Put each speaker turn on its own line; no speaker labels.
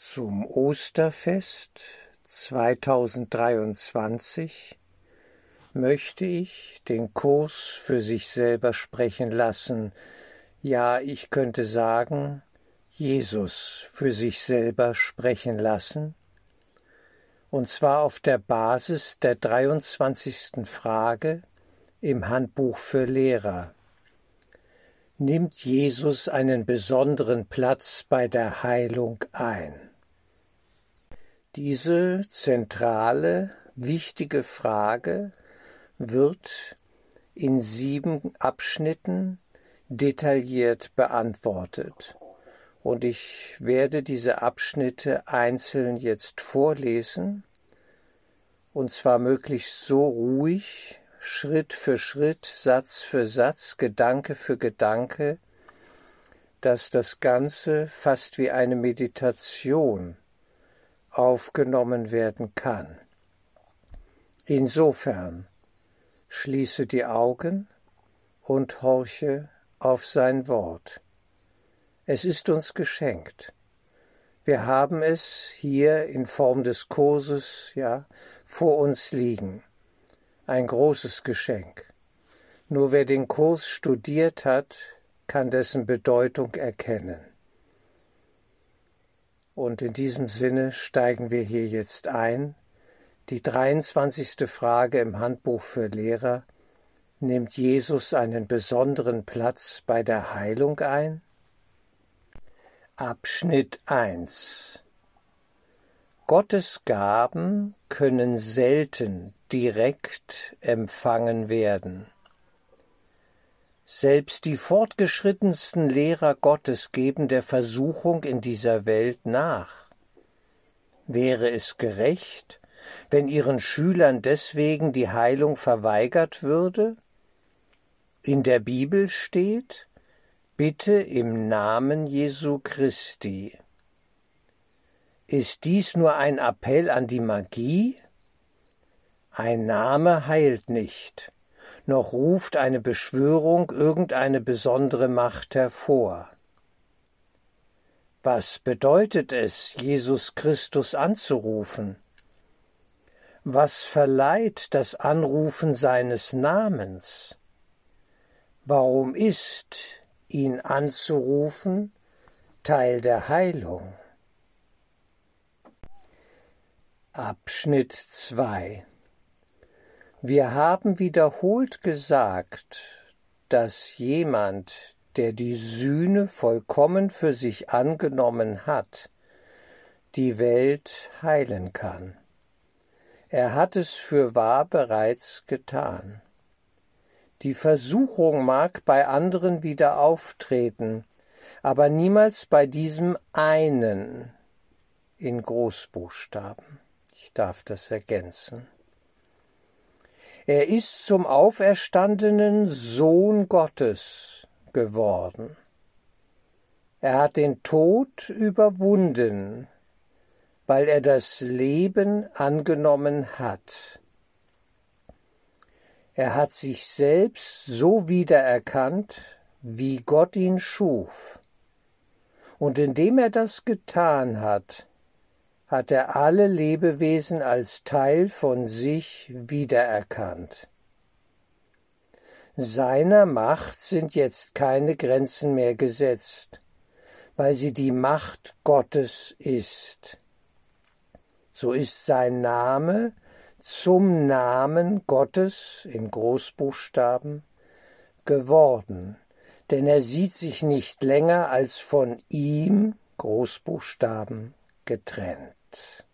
Zum Osterfest 2023 möchte ich den Kurs für sich selber sprechen lassen, ja ich könnte sagen, Jesus für sich selber sprechen lassen, und zwar auf der Basis der 23. Frage im Handbuch für Lehrer. Nimmt Jesus einen besonderen Platz bei der Heilung ein? Diese zentrale, wichtige Frage wird in sieben Abschnitten detailliert beantwortet. Und ich werde diese Abschnitte einzeln jetzt vorlesen, und zwar möglichst so ruhig, Schritt für Schritt, Satz für Satz, Gedanke für Gedanke, dass das Ganze fast wie eine Meditation aufgenommen werden kann. Insofern schließe die Augen und horche auf sein Wort. Es ist uns geschenkt. Wir haben es hier in Form des Kurses, ja, vor uns liegen. Ein großes Geschenk. Nur wer den Kurs studiert hat, kann dessen Bedeutung erkennen. Und in diesem Sinne steigen wir hier jetzt ein. Die 23. Frage im Handbuch für Lehrer Nimmt Jesus einen besonderen Platz bei der Heilung ein? Abschnitt 1 Gottes Gaben können selten direkt empfangen werden. Selbst die fortgeschrittensten Lehrer Gottes geben der Versuchung in dieser Welt nach. Wäre es gerecht, wenn ihren Schülern deswegen die Heilung verweigert würde? In der Bibel steht, bitte im Namen Jesu Christi. Ist dies nur ein Appell an die Magie? Ein Name heilt nicht noch ruft eine Beschwörung irgendeine besondere Macht hervor. Was bedeutet es, Jesus Christus anzurufen? Was verleiht das Anrufen seines Namens? Warum ist, ihn anzurufen, Teil der Heilung? Abschnitt 2 wir haben wiederholt gesagt, dass jemand, der die Sühne vollkommen für sich angenommen hat, die Welt heilen kann. Er hat es für wahr bereits getan. Die Versuchung mag bei anderen wieder auftreten, aber niemals bei diesem einen in Großbuchstaben. Ich darf das ergänzen. Er ist zum auferstandenen Sohn Gottes geworden. Er hat den Tod überwunden, weil er das Leben angenommen hat. Er hat sich selbst so wiedererkannt, wie Gott ihn schuf. Und indem er das getan hat, hat er alle Lebewesen als Teil von sich wiedererkannt. Seiner Macht sind jetzt keine Grenzen mehr gesetzt, weil sie die Macht Gottes ist. So ist sein Name zum Namen Gottes in Großbuchstaben geworden, denn er sieht sich nicht länger als von ihm Großbuchstaben getrennt. it.